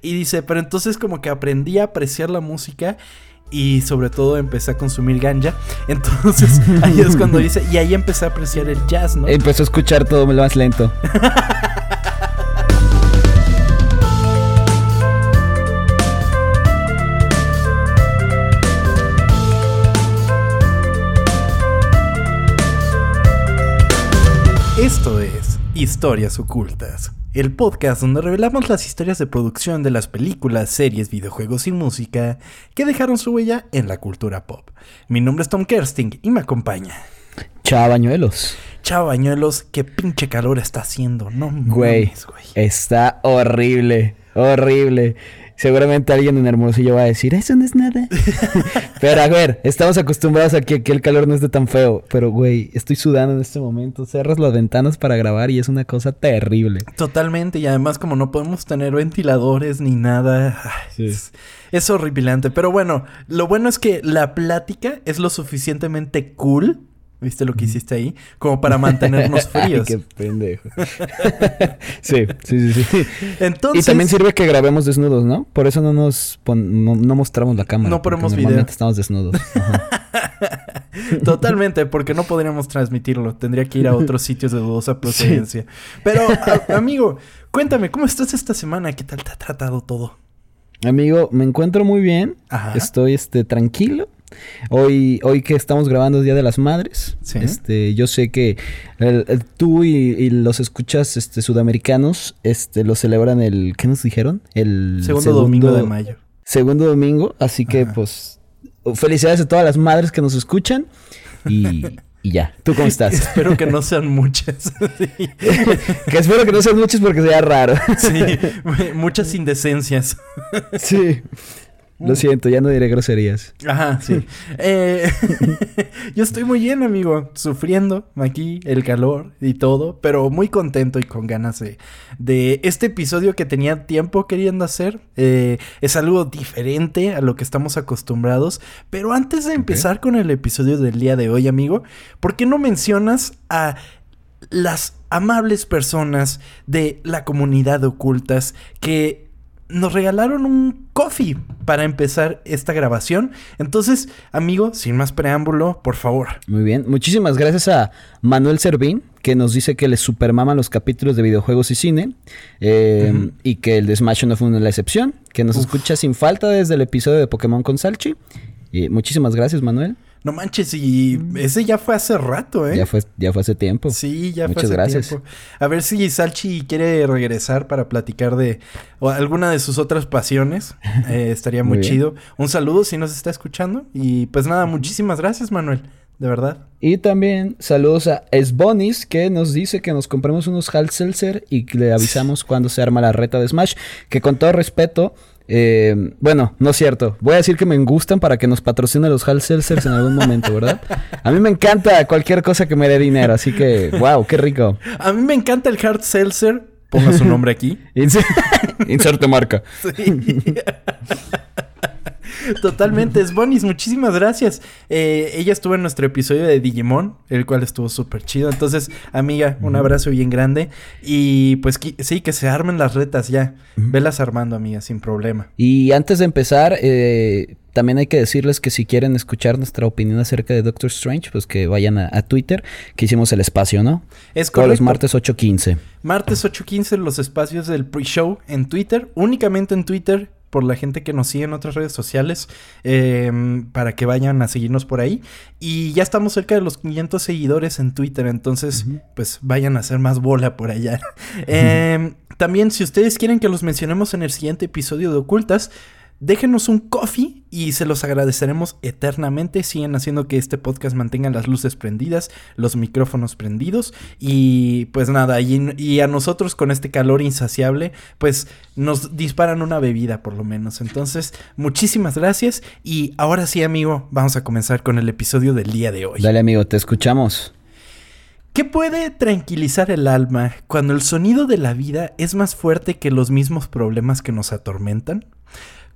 Y dice, pero entonces como que aprendí a apreciar la música y sobre todo empecé a consumir ganja. Entonces ahí es cuando dice, y ahí empecé a apreciar el jazz, ¿no? Empezó a escuchar todo más lento. Historias Ocultas, el podcast donde revelamos las historias de producción de las películas, series, videojuegos y música que dejaron su huella en la cultura pop. Mi nombre es Tom Kersting y me acompaña. Chao, bañuelos. Chao, bañuelos, qué pinche calor está haciendo, no Güey, mames, güey. está horrible, horrible. Seguramente alguien en Hermosillo va a decir, eso no es nada. pero a ver, estamos acostumbrados a que, que el calor no esté tan feo. Pero, güey, estoy sudando en este momento. Cerras las ventanas para grabar y es una cosa terrible. Totalmente, y además como no podemos tener ventiladores ni nada, Sí. es, es horripilante. Pero bueno, lo bueno es que la plática es lo suficientemente cool, ¿viste lo que hiciste ahí? Como para mantenernos fríos. Qué pendejo. sí, sí, sí, sí. Entonces, Y también sirve que grabemos desnudos, ¿no? Por eso no nos pon- no, no mostramos la cámara. No ponemos normalmente video. estamos desnudos. Ajá. totalmente, porque no podríamos transmitirlo. Tendría que ir a otros sitios de dudosa procedencia. Pero, amigo, cuéntame, ¿cómo estás esta semana? ¿Qué tal te ha tratado todo? Amigo, me encuentro muy bien. Ajá. Estoy este tranquilo. Hoy, hoy que estamos grabando Día de las Madres. Sí. Este, yo sé que el- el- tú y, y los escuchas este, sudamericanos este, lo celebran el. ¿Qué nos dijeron? El Segundo, domingo de mayo. Segundo domingo. Así que, Ajá. pues, felicidades a todas las madres que nos escuchan. Y, y ya. ¿Tú cómo estás? Espero que no sean muchas. Sí. que espero que no sean muchos porque sería raro. Sí, muchas indecencias. sí. Lo siento, ya no diré groserías. Ajá, sí. Eh, yo estoy muy bien, amigo. Sufriendo aquí el calor y todo, pero muy contento y con ganas de, de este episodio que tenía tiempo queriendo hacer. Eh, es algo diferente a lo que estamos acostumbrados. Pero antes de empezar con el episodio del día de hoy, amigo, ¿por qué no mencionas a las amables personas de la comunidad de ocultas que nos regalaron un coffee para empezar esta grabación. Entonces, amigo, sin más preámbulo, por favor. Muy bien. Muchísimas gracias a Manuel Servín, que nos dice que le supermaman los capítulos de videojuegos y cine. eh, Ujú. Y que el de Smash no fue la excepción. Que nos Uf. escucha sin falta desde el episodio de Pokémon con Salchi. Y muchísimas gracias, Manuel. No manches, y ese ya fue hace rato, ¿eh? Ya, fue, ya fue hace tiempo. Sí, ya Muchas fue hace gracias. tiempo. A ver si Salchi quiere regresar para platicar de o alguna de sus otras pasiones. Eh, estaría muy, Muy bien. chido. Un saludo si nos está escuchando. Y pues nada, muchísimas gracias, Manuel. De verdad. Y también saludos a Esbonis, que nos dice que nos compremos unos Hal Seltzer y que le avisamos cuando se arma la reta de Smash. Que con todo respeto, eh, bueno, no es cierto. Voy a decir que me gustan para que nos patrocine los Hal Seltzers en algún momento, ¿verdad? A mí me encanta cualquier cosa que me dé dinero, así que, wow, qué rico. A mí me encanta el Hard Seltzer. Ponga su nombre aquí. Inse- Inserte marca. Sí. Totalmente, es Bonis, muchísimas gracias. Eh, ella estuvo en nuestro episodio de Digimon, el cual estuvo súper chido. Entonces, amiga, un abrazo bien grande. Y pues sí, que se armen las retas ya. Velas armando, amiga, sin problema. Y antes de empezar, eh, también hay que decirles que si quieren escuchar nuestra opinión acerca de Doctor Strange, pues que vayan a, a Twitter, que hicimos el espacio, ¿no? Es Todos los correcto. martes 8.15. Martes 8.15 los espacios del pre-show en Twitter, únicamente en Twitter por la gente que nos sigue en otras redes sociales, eh, para que vayan a seguirnos por ahí. Y ya estamos cerca de los 500 seguidores en Twitter, entonces pues vayan a hacer más bola por allá. Eh, también si ustedes quieren que los mencionemos en el siguiente episodio de Ocultas, Déjenos un coffee y se los agradeceremos eternamente. Siguen haciendo que este podcast mantenga las luces prendidas, los micrófonos prendidos y pues nada, y, y a nosotros con este calor insaciable, pues nos disparan una bebida por lo menos. Entonces, muchísimas gracias y ahora sí amigo, vamos a comenzar con el episodio del día de hoy. Dale amigo, te escuchamos. ¿Qué puede tranquilizar el alma cuando el sonido de la vida es más fuerte que los mismos problemas que nos atormentan?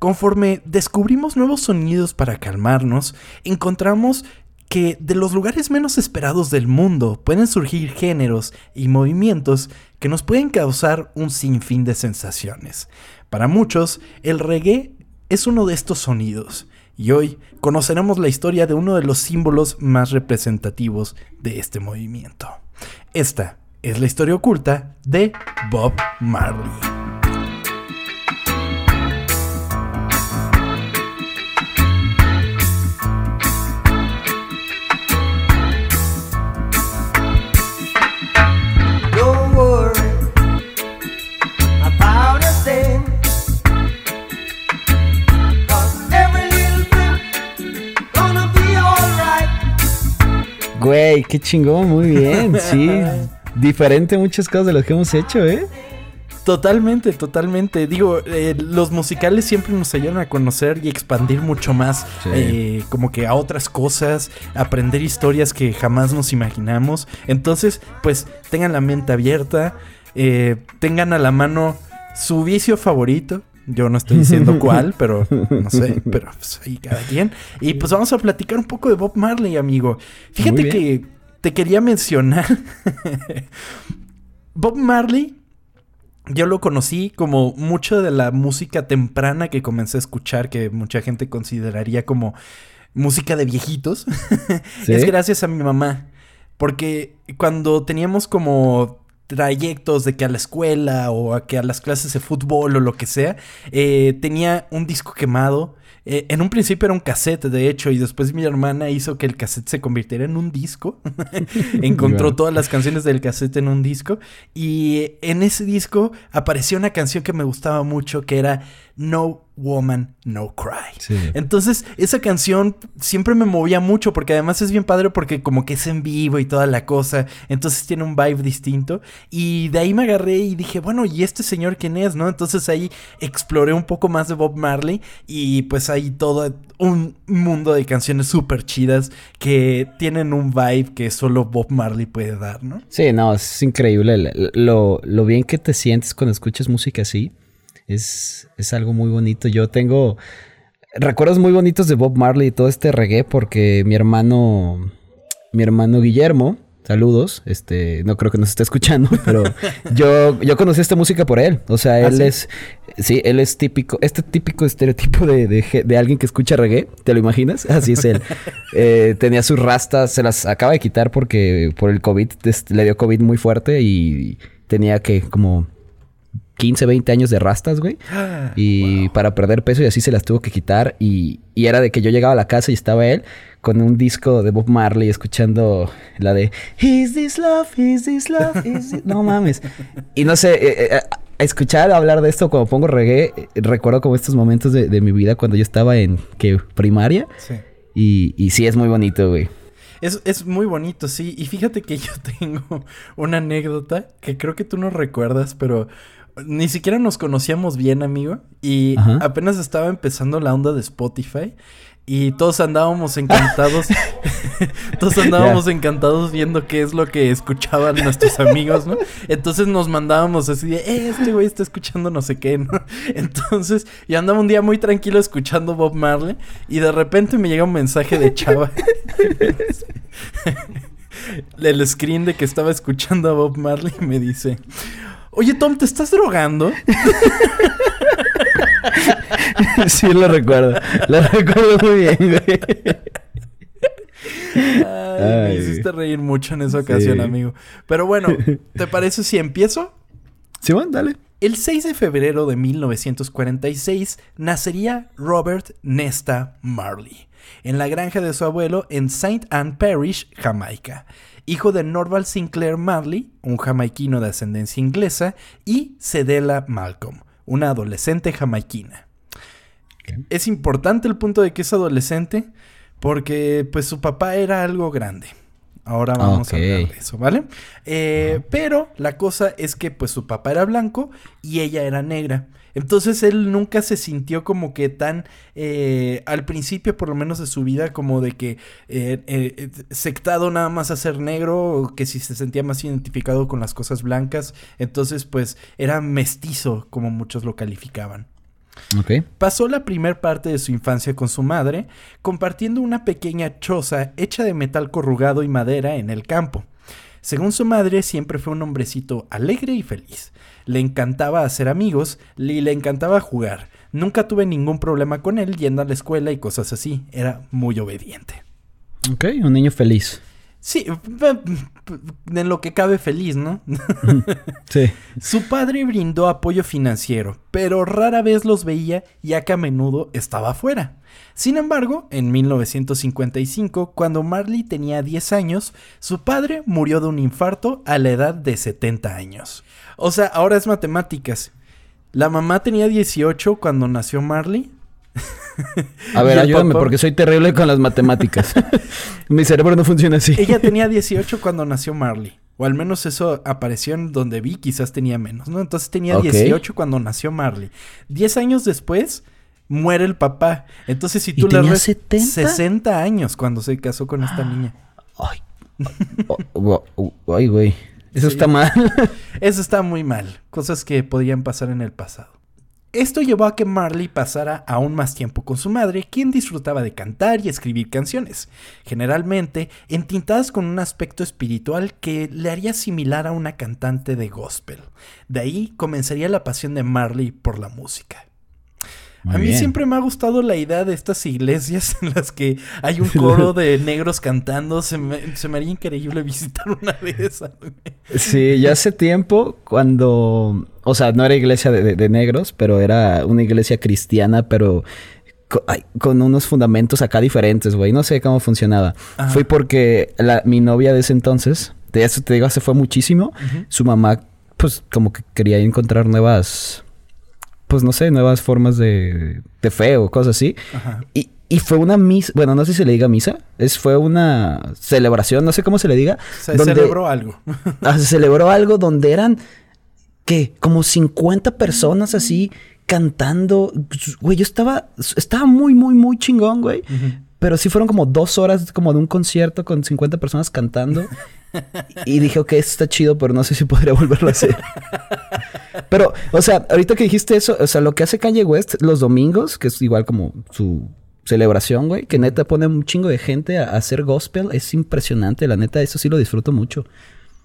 Conforme descubrimos nuevos sonidos para calmarnos, encontramos que de los lugares menos esperados del mundo pueden surgir géneros y movimientos que nos pueden causar un sinfín de sensaciones. Para muchos, el reggae es uno de estos sonidos, y hoy conoceremos la historia de uno de los símbolos más representativos de este movimiento. Esta es la historia oculta de Bob Marley. Güey, qué chingón, muy bien, sí. Diferente muchas cosas de lo que hemos hecho, ¿eh? Totalmente, totalmente. Digo, eh, los musicales siempre nos ayudan a conocer y expandir mucho más, eh, como que a otras cosas, aprender historias que jamás nos imaginamos. Entonces, pues tengan la mente abierta, eh, tengan a la mano su vicio favorito, yo no estoy diciendo cuál, pero no sé, pero pues ahí cada quien. Y pues vamos a platicar un poco de Bob Marley, amigo. Fíjate que te quería mencionar. Bob Marley, yo lo conocí como mucho de la música temprana que comencé a escuchar, que mucha gente consideraría como música de viejitos. es gracias a mi mamá. Porque cuando teníamos como trayectos de que a la escuela o a que a las clases de fútbol o lo que sea, eh, tenía un disco quemado. Eh, en un principio era un cassette, de hecho, y después mi hermana hizo que el cassette se convirtiera en un disco. Encontró todas las canciones del cassette en un disco. Y en ese disco apareció una canción que me gustaba mucho, que era No Woman No Cry. Entonces, esa canción siempre me movía mucho porque además es bien padre porque como que es en vivo y toda la cosa. Entonces tiene un vibe distinto. Y de ahí me agarré y dije, bueno, ¿y este señor quién es? ¿No? Entonces ahí exploré un poco más de Bob Marley y pues hay todo un mundo de canciones súper chidas que tienen un vibe que solo Bob Marley puede dar, ¿no? Sí, no, es increíble lo, lo bien que te sientes cuando escuchas música así. Es, es algo muy bonito. Yo tengo recuerdos muy bonitos de Bob Marley y todo este reggae porque mi hermano, mi hermano Guillermo, saludos, este, no creo que nos esté escuchando, pero yo, yo conocí esta música por él. O sea, ¿Ah, él es, sí, él es típico, este típico estereotipo de, de, alguien que escucha reggae, ¿te lo imaginas? Así es él. Eh, tenía sus rastas, se las acaba de quitar porque por el COVID, le dio COVID muy fuerte y tenía que como 15, 20 años de rastas, güey. Y para perder peso y así se las tuvo que quitar. Y, y, era de que yo llegaba a la casa y estaba él con un disco de Bob Marley escuchando la de Is this love? Is this love? Is No mames. Y no sé, eh, eh, escuchar hablar de esto cuando pongo reggae, recuerdo como estos momentos de, mi vida cuando yo estaba en ¿qué? primaria. Sí. Y, y sí es muy bonito, güey. Es, es, muy bonito, sí. Y fíjate que yo tengo una anécdota que creo que tú no recuerdas, pero ni siquiera nos conocíamos bien, amigo. Y apenas estaba empezando la onda de Spotify. Y todos andábamos encantados. todos andábamos encantados viendo qué es lo que escuchaban nuestros amigos, ¿no? Entonces nos mandábamos así de, eh, este güey está escuchando no sé qué, ¿no? Entonces yo andaba un día muy tranquilo escuchando Bob Marley. Y de repente me llega un mensaje de Chava. El screen de que estaba escuchando a Bob Marley me dice. Oye, Tom, ¿te estás drogando? sí, lo recuerdo. Lo recuerdo muy bien, güey. me hiciste reír mucho en esa ocasión, amigo. Pero bueno, ¿te parece si empiezo? Sí, bueno, dale. El 6 de febrero de 1946 nacería Robert Nesta Marley en la granja de su abuelo en St. Anne Parish, Jamaica hijo de Norval Sinclair Marley, un jamaiquino de ascendencia inglesa, y Cedella Malcolm, una adolescente jamaiquina. Es importante el punto de que es adolescente porque pues su papá era algo grande. Ahora vamos a hablar de eso, ¿vale? Eh, pero la cosa es que pues su papá era blanco y ella era negra. Entonces él nunca se sintió como que tan, eh, al principio por lo menos de su vida, como de que eh, eh, sectado nada más a ser negro, o que si se sentía más identificado con las cosas blancas, entonces pues era mestizo, como muchos lo calificaban. Pasó la primer parte de su infancia con su madre, compartiendo una pequeña choza hecha de metal corrugado y madera en el campo. Según su madre, siempre fue un hombrecito alegre y feliz. Le encantaba hacer amigos y le encantaba jugar. Nunca tuve ningún problema con él yendo a la escuela y cosas así. Era muy obediente. Ok, un niño feliz. Sí, en lo que cabe feliz, ¿no? sí. Su padre brindó apoyo financiero, pero rara vez los veía ya que a menudo estaba afuera. Sin embargo, en 1955, cuando Marley tenía 10 años, su padre murió de un infarto a la edad de 70 años. O sea, ahora es matemáticas. La mamá tenía 18 cuando nació Marley. A ver, ayúdame porque soy terrible con las matemáticas. Mi cerebro no funciona así. Ella tenía 18 cuando nació Marley. O al menos eso apareció en donde vi, quizás tenía menos, ¿no? Entonces tenía 18 cuando nació Marley. 10 años después muere el papá. Entonces si tú le res 70? 60 años cuando se casó con esta niña. Ay. Ay, güey. Eso está mal. Eso está muy mal. Cosas que podían pasar en el pasado. Esto llevó a que Marley pasara aún más tiempo con su madre, quien disfrutaba de cantar y escribir canciones, generalmente entintadas con un aspecto espiritual que le haría similar a una cantante de gospel. De ahí comenzaría la pasión de Marley por la música a mí siempre me ha gustado la idea de estas iglesias en las que hay un coro de negros cantando. Se me, haría increíble visitar una de esas. Sí, ya hace tiempo cuando... O sea, no era iglesia de, negros, pero era una iglesia cristiana, pero con, unos fundamentos acá diferentes, güey. No sé cómo funcionaba. Fue porque mi novia de ese entonces, de eso te digo, se fue muchísimo. Su mamá, pues como que quería encontrar nuevas pues no sé, nuevas formas de, de fe o cosas así. Y, y fue una misa, bueno, no sé si se le diga misa, es, fue una celebración, no sé cómo se le diga. Se celebró algo. Ah, se celebró algo donde eran, ¿qué? Como 50 personas así cantando. Güey, yo estaba, estaba muy, muy, muy chingón, güey. Pero sí fueron como dos horas como de un concierto con 50 personas cantando. y dije, ok, esto está chido, pero no sé si podría volverlo a hacer. pero, o sea, ahorita que dijiste eso, o sea, lo que hace Kanye West los domingos, que es igual como su celebración, güey, que neta pone un chingo de gente a, hacer gospel, es impresionante, la neta, eso sí lo disfruto mucho.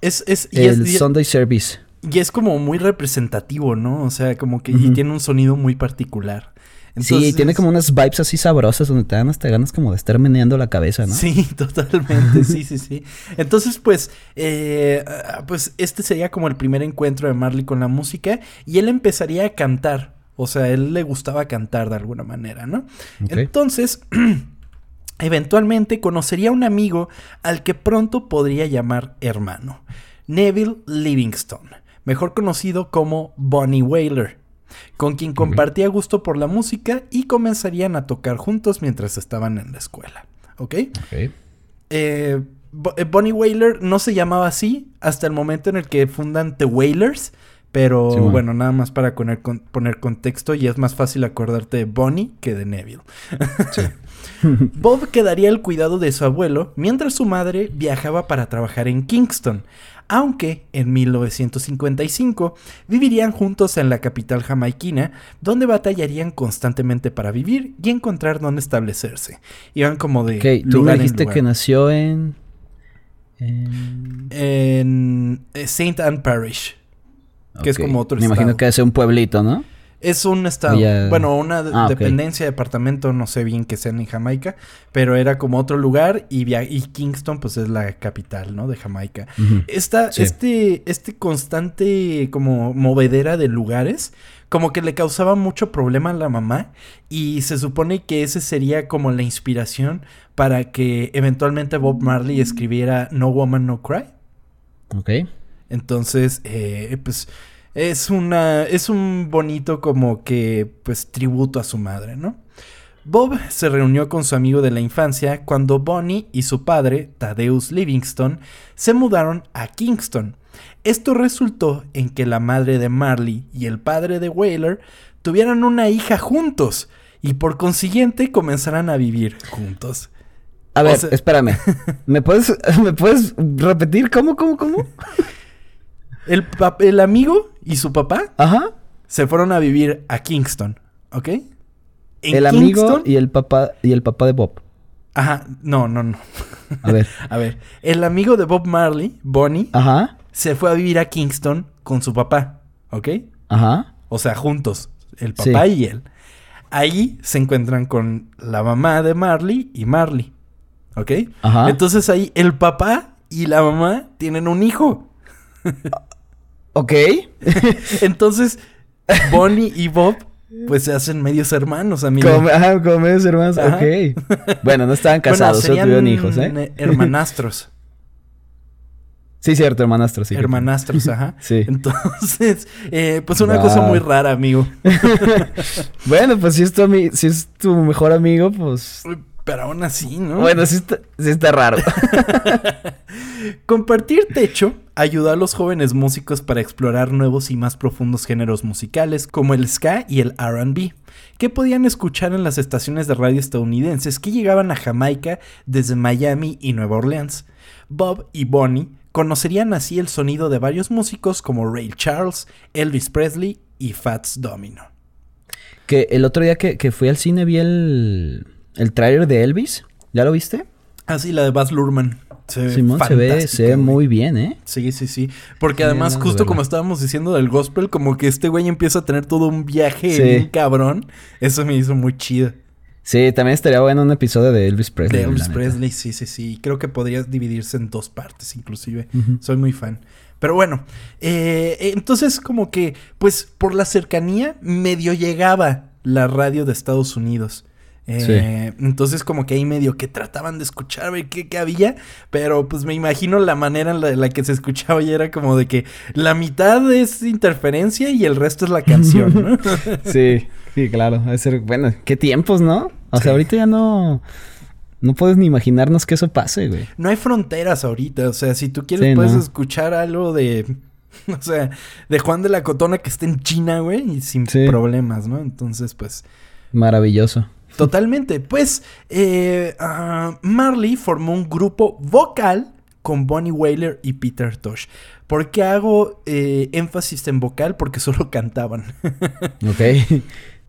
Es, es, el Sunday Service. Y es como muy representativo, ¿no? O sea, como que y tiene un sonido muy particular sí, tiene como unas vibes así sabrosas donde te dan hasta ganas como de estar meneando la cabeza, ¿no? Sí, totalmente, sí, sí, sí. Entonces, pues, eh, pues este sería como el primer encuentro de Marley con la música y él empezaría a cantar. O sea, a él le gustaba cantar de alguna manera, ¿no? Entonces, eventualmente conocería a un amigo al que pronto podría llamar hermano, Neville Livingston, mejor conocido como Bonnie Whaler con quien compartía gusto por la música y comenzarían a tocar juntos mientras estaban en la escuela. ¿Ok? okay. Eh, eh, Bonnie Whaler no se llamaba así hasta el momento en el que fundan The Whalers. Pero bueno. nada más para poner, poner, contexto y es más fácil acordarte de Bonnie que de Neville. Sí. Bob quedaría al cuidado de su abuelo mientras su madre viajaba para trabajar en Kingston, aunque en 1955 vivirían juntos en la capital jamaiquina, donde batallarían constantemente para vivir y encontrar dónde establecerse. Iban como de... Okay, tú me dijiste que nació en... En, en eh, St. Anne Parish, que es como otro Me imagino que es un pueblito, ¿no? Es un estado, bueno, una ah, dependencia, departamento, no sé bien que sean en Jamaica, pero era como otro lugar y, y Kingston pues es la capital, ¿no? De Jamaica. Esta, este, este constante como movedera de lugares, como que le causaba mucho problema a la mamá y se supone que ese sería como la inspiración para que eventualmente Bob Marley escribiera No Woman, No Cry. Ok. Entonces, eh, pues es una es un bonito como que pues tributo a su madre, ¿no? Bob se reunió con su amigo de la infancia cuando Bonnie y su padre, Thaddeus Livingston, se mudaron a Kingston. Esto resultó en que la madre de Marley y el padre de Whaler tuvieran una hija juntos y por consiguiente comenzaran a vivir juntos. A ver, espérame. ¿Me puedes, ¿Me puedes repetir cómo, cómo, cómo? El, el amigo y su papá Ajá. se fueron a vivir a Kingston, ¿ok? el amigo y el papá y el papá de Bob. Ajá, no, no, no. A ver. A ver, el amigo de Bob Marley, Bonnie, Ajá. se fue a vivir a Kingston con su papá, ¿ok? Ajá. O sea, juntos, el papá Sí. y él. Ahí se encuentran con la mamá de Marley y Marley, ¿ok? Ajá. Entonces ahí el papá y la mamá tienen un hijo. Ok. Entonces Bonnie y Bob pues se hacen medios hermanos, amigo. Como, ajá, como medios hermanos. Ajá. Ok. Bueno, no estaban Bueno, casados, solo serían, tuvieron hijos, ¿eh? eh, Hermanastros. Sí, cierto, hermanastro, sí. hermanastros, ajá. Sí. Entonces, eh, pues una Wow. cosa muy rara, amigo. Bueno, pues si es tu, si es tu mejor amigo, pues... Pero aún así, ¿no? Bueno, sí está, sí está raro. Compartir techo ayudó a los jóvenes músicos para explorar nuevos y más profundos géneros musicales como el ska y el RB, que podían escuchar en las estaciones de radio estadounidenses que llegaban a Jamaica desde Miami y Nueva Orleans. Bob y Bonnie conocerían así el sonido de varios músicos como Ray Charles, Elvis Presley y Fats Domino. que el otro día que, que fui al cine vi el, el tráiler de Elvis. ¿Ya lo viste? Así la de Baz Luhrmann. Se ve Simón se ve, se muy bien, ¿eh? Sí, sí, sí. Porque Sí, además, justo como estábamos diciendo del gospel, como que este güey empieza a tener todo un viaje Sí. bien cabrón. Eso me hizo muy chido. Sí, también estaría bueno un episodio de Elvis Presley. De Elvis. Presley, sí, sí, sí. Creo que podría dividirse en dos partes, inclusive. Soy muy fan. Pero bueno, eh, entonces como que, pues por la cercanía, medio llegaba la radio de Estados Unidos. Eh, Entonces como que ahí medio que trataban de escuchar, ver qué, qué había, pero pues me imagino la manera en la, la que se escuchaba y era como de que la mitad es interferencia y el resto es la canción, ¿no? Sí, sí, claro. Debe ser, bueno, qué tiempos, ¿no? O Sí. sea, ahorita ya no. No puedes ni imaginarnos que eso pase, güey. no hay fronteras ahorita, o sea, si tú quieres Sí, puedes no. escuchar algo de, o sea, de Juan de la Cotona que esté en China, güey, y sin problemas, ¿no? Entonces, pues, Maravilloso. Totalmente. Pues, eh, ah, Marley formó un grupo vocal con Bonnie Whaler y Peter Tosh. ¿Por qué hago eh, énfasis en vocal? Porque solo cantaban. Ok.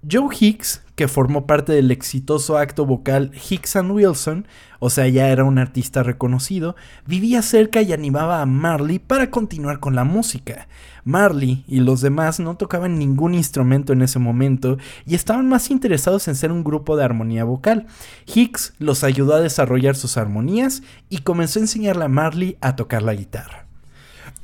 Joe Hicks, que formó parte del exitoso acto vocal Hicks and Wilson, o sea, ya era un artista reconocido, vivía cerca y animaba a Marley para continuar con la música. Marley y los demás no tocaban ningún instrumento en ese momento y estaban más interesados en ser un grupo de armonía vocal. Hicks los ayudó a desarrollar sus armonías y comenzó a enseñarle a Marley a tocar la guitarra.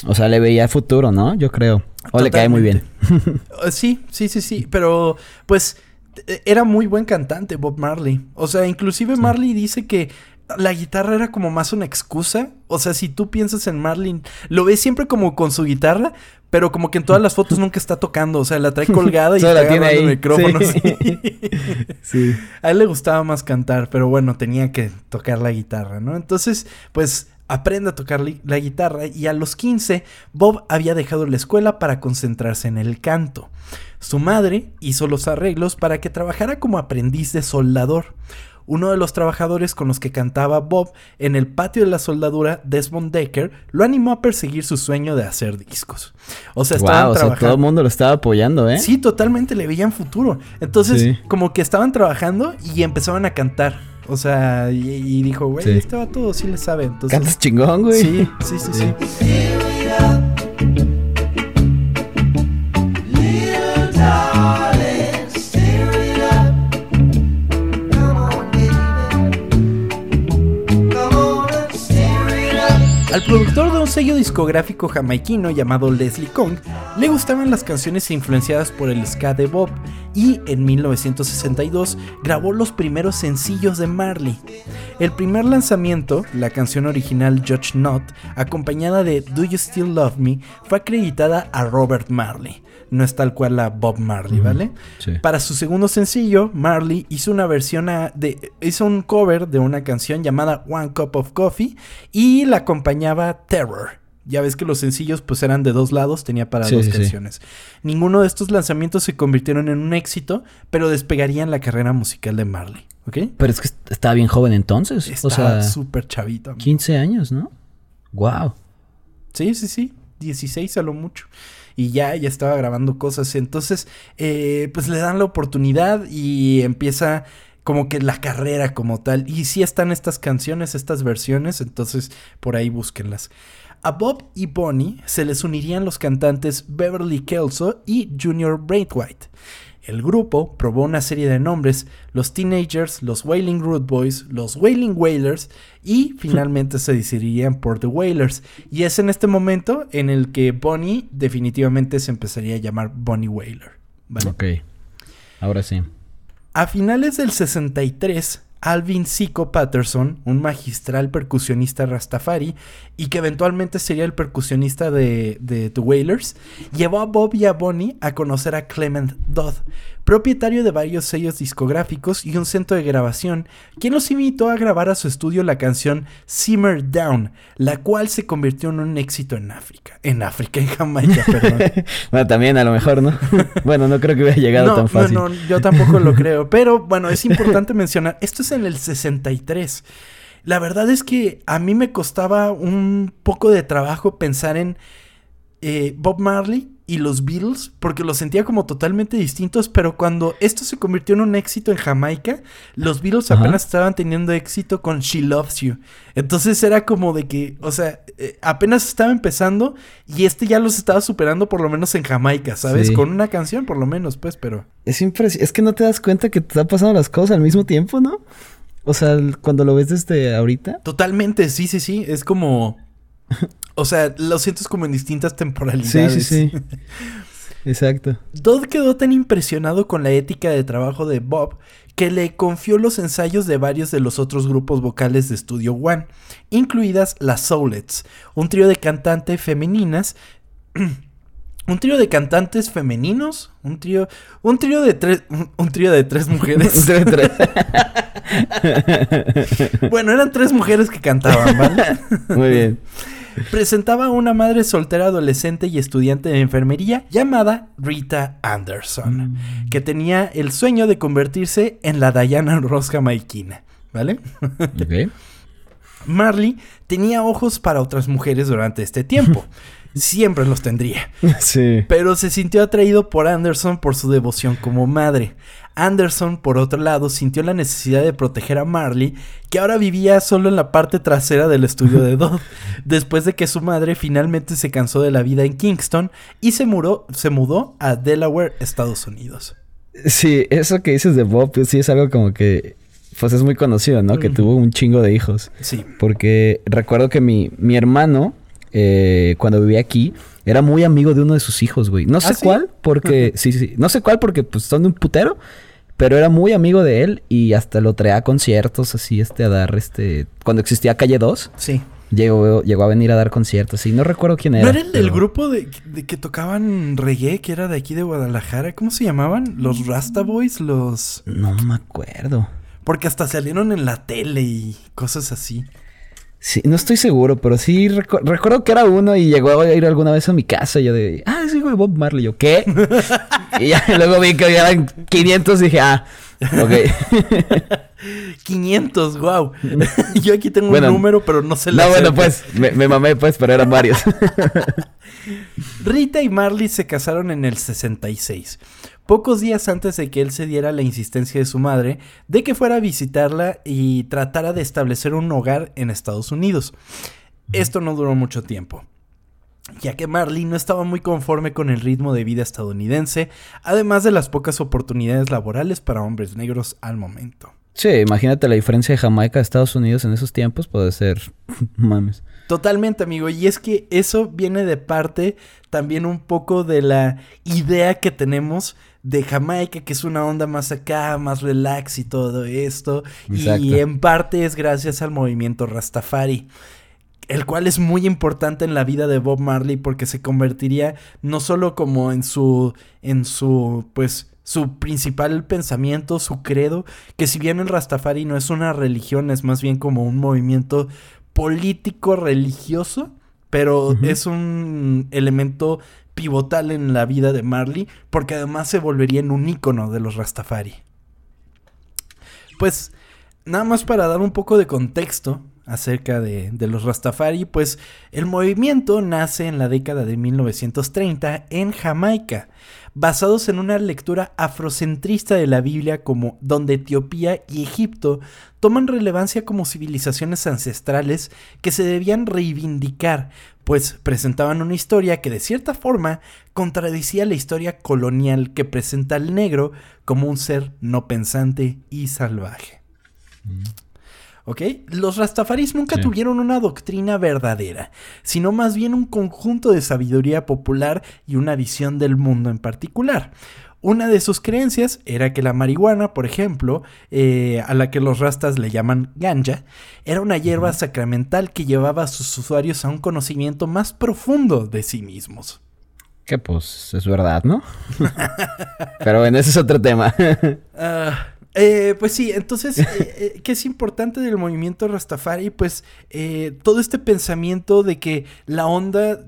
O sea, le veía futuro, ¿no? Yo creo. O le cae muy bien. Uh, Sí, sí, sí, sí, pero pues eh, era muy buen cantante Bob Marley. O sea, inclusive Marley dice que la guitarra era como más una excusa. O sea, si tú piensas en Marley, lo ves siempre como con su guitarra, pero como que en todas las fotos nunca está tocando. O sea, la trae colgada y Solo está la tiene agarrando el ahí. micrófono. Sí. A él le gustaba más cantar, pero bueno, tenía que tocar la guitarra, ¿no? Entonces, pues aprende a tocar la guitarra y a los 15 Bob había dejado la escuela para concentrarse en el canto. Su madre hizo los arreglos para que trabajara como aprendiz de soldador. Uno de los trabajadores con los que cantaba Bob en el patio de la soldadura, Desmond Decker, lo animó a perseguir su sueño de hacer discos. O sea, estaban Wow, o sea, trabajando. todo el mundo lo estaba apoyando, ¿eh? Sí, totalmente le veían futuro. Entonces, Sí. como que estaban trabajando y empezaban a cantar. O sea, y, y dijo, güey, Sí. este va todo, sí le sabe. Entonces, Cantas chingón, güey. sí, sí, sí, sí. Un sello discográfico jamaiquino llamado Leslie Kong le gustaban las canciones influenciadas por el ska de Bob y en 1962 grabó los primeros sencillos de Marley. El primer lanzamiento, la canción original Judge Not, acompañada de Do You Still Love Me, fue acreditada a Robert Marley. No es tal cual a Bob Marley, ¿vale? Sí. Para su segundo sencillo, Marley hizo una versión a- de hizo un cover de una canción llamada One Cup of Coffee y la acompañaba Terror. Ya ves que los sencillos pues eran de dos lados, tenía para Sí, dos sí, sí. canciones. Ninguno de estos lanzamientos se convirtieron en un éxito, pero despegarían la carrera musical de Marley, ¿ok? Pero es que est- estaba bien joven entonces. Está o sea, súper chavito. amigo. 15 años, ¿no? Wow. Sí, sí, sí. 16 a lo mucho. Y ya, ya estaba grabando cosas. Entonces, eh, pues le dan la oportunidad y empieza como que la carrera como tal. Y sí están estas canciones, estas versiones, entonces por ahí búsquenlas. A Bob y Bonnie se les unirían los cantantes Beverly Kelso y Junior Braithwaite. El grupo probó una serie de nombres, los Teenagers, los Wailing Root Boys, los Wailing Wailers y finalmente se decidirían por The Wailers. Y es en este momento en el que Bonnie definitivamente se empezaría a llamar Bonnie Wailer. Ok, ahora sí. A finales del 63, Alvin Zico Patterson, un magistral percusionista rastafari y que eventualmente sería el percusionista de, The Wailers, llevó a Bob y a Bonnie a conocer a Clement Dodd, propietario de varios sellos discográficos y un centro de grabación, quien los invitó a grabar a su estudio la canción Simmer Down, la cual se convirtió en un éxito en África. En África, en Jamaica, perdón. bueno, también a lo mejor, ¿no? bueno, no creo que hubiera llegado tan fácil. No, no, yo tampoco lo creo. Pero bueno, es importante mencionar, esto es en el 63. La verdad es que a mí me costaba un poco de trabajo pensar en eh, Bob Marley y los Beatles porque los sentía como totalmente distintos, pero cuando esto se convirtió en un éxito en Jamaica, los Beatles apenas estaban teniendo éxito con She Loves You. Entonces era como de que, o sea, eh, apenas estaba empezando y este ya los estaba superando por lo menos en Jamaica, ¿sabes? Con una canción por lo menos, pues, pero... Es impresionante, es que no te das cuenta que te están pasando las cosas al mismo tiempo, ¿no? O sea, cuando lo ves desde ahorita. Totalmente, sí, sí, sí, es como... O sea, lo sientes como en distintas temporalidades. Sí, sí, sí. Exacto. Dodd quedó tan impresionado con la ética de trabajo de Bob que le confió los ensayos de varios de los otros grupos vocales de Studio One, incluidas las Soulets, un trío de cantantes femeninas. un trío de cantantes femeninos, un trío, un trío de tres, un, trío de tres mujeres. bueno, eran tres mujeres que cantaban, ¿vale? Muy bien presentaba a una madre soltera adolescente y estudiante de enfermería llamada Rita Anderson, mm. que tenía el sueño de convertirse en la Diana Ross jamaiquina, ¿vale? Marley tenía ojos para otras mujeres durante este tiempo. Siempre los tendría. Sí. Pero se sintió atraído por Anderson por su devoción como madre. Anderson, por otro lado, sintió la necesidad de proteger a Marley, que ahora vivía solo en la parte trasera del estudio de Dodd, después de que su madre finalmente se cansó de la vida en Kingston y se, mudó, se mudó a Delaware, Estados Unidos. Sí, eso que dices de Bob, pues sí es algo como que pues es muy conocido, ¿no? Que tuvo un chingo de hijos. Sí. Porque recuerdo que mi, mi hermano, eh, cuando vivía aquí, era muy amigo de uno de sus hijos, güey. No sé ¿Ah, cuál, porque... sí, sí, sí. No sé cuál, porque pues son de un putero. Pero era muy amigo de él y hasta lo traía a conciertos así, este, a dar, este... Cuando existía Calle 2. Sí. Llegó, llegó a venir a dar conciertos y no recuerdo quién era. ¿No era el del grupo de, que tocaban reggae, que era de aquí de Guadalajara? ¿Cómo se llamaban? ¿Los Rasta Boys? Los... No me acuerdo. Porque hasta salieron en la tele y cosas así. Sí, no estoy seguro, pero sí recuerdo que era uno y llegó a ir alguna vez a mi casa y yo de, ah, es hijo de Bob Marley. Yo, ¿qué? y luego vi que eran 500 y dije, ah, ok. 500, wow. yo aquí tengo un número, pero no sé la No, bueno, pues, me, me mamé, pues, pero eran varios. Rita y Marley se casaron en el 66 pocos días antes de que él se diera la insistencia de su madre de que fuera a visitarla y tratara de establecer un hogar en Estados Unidos. Esto no duró mucho tiempo ya que Marley no estaba muy conforme con el ritmo de vida estadounidense, además de las pocas oportunidades laborales para hombres negros al momento. Sí, imagínate la diferencia de Jamaica a Estados Unidos en esos tiempos, puede ser mames. Totalmente, amigo. Y es que eso viene de parte también un poco de la idea que tenemos de Jamaica, que es una onda más acá, más relax y todo esto. Y en parte es gracias al movimiento Rastafari. El cual es muy importante en la vida de Bob Marley porque se convertiría no solo como en su. en su. pues su principal pensamiento, su credo, que si bien el Rastafari no es una religión, es más bien como un movimiento político religioso, pero es un elemento pivotal en la vida de Marley, porque además se volvería en un ícono de los Rastafari. Pues, nada más para dar un poco de contexto, acerca de, de, los Rastafari, pues el movimiento nace en la década de 1930 en Jamaica, basados en una lectura afrocentrista de la Biblia como donde Etiopía y Egipto toman relevancia como civilizaciones ancestrales que se debían reivindicar, pues presentaban una historia que de cierta forma contradecía la historia colonial que presenta al negro como un ser no pensante y salvaje. ¿Ok? Los rastafaris nunca tuvieron una doctrina verdadera, sino más bien un conjunto de sabiduría popular y una visión del mundo en particular. Una de sus creencias era que la marihuana, por ejemplo, eh, a la que los rastas le llaman ganja, era una hierba sacramental que llevaba a sus usuarios a un conocimiento más profundo de sí mismos. Que pues es verdad, ¿no? Pero bueno, ese es otro tema. Ah, eh, pues sí, entonces, eh, eh, ¿qué es importante del movimiento Rastafari? Pues todo este pensamiento de que la onda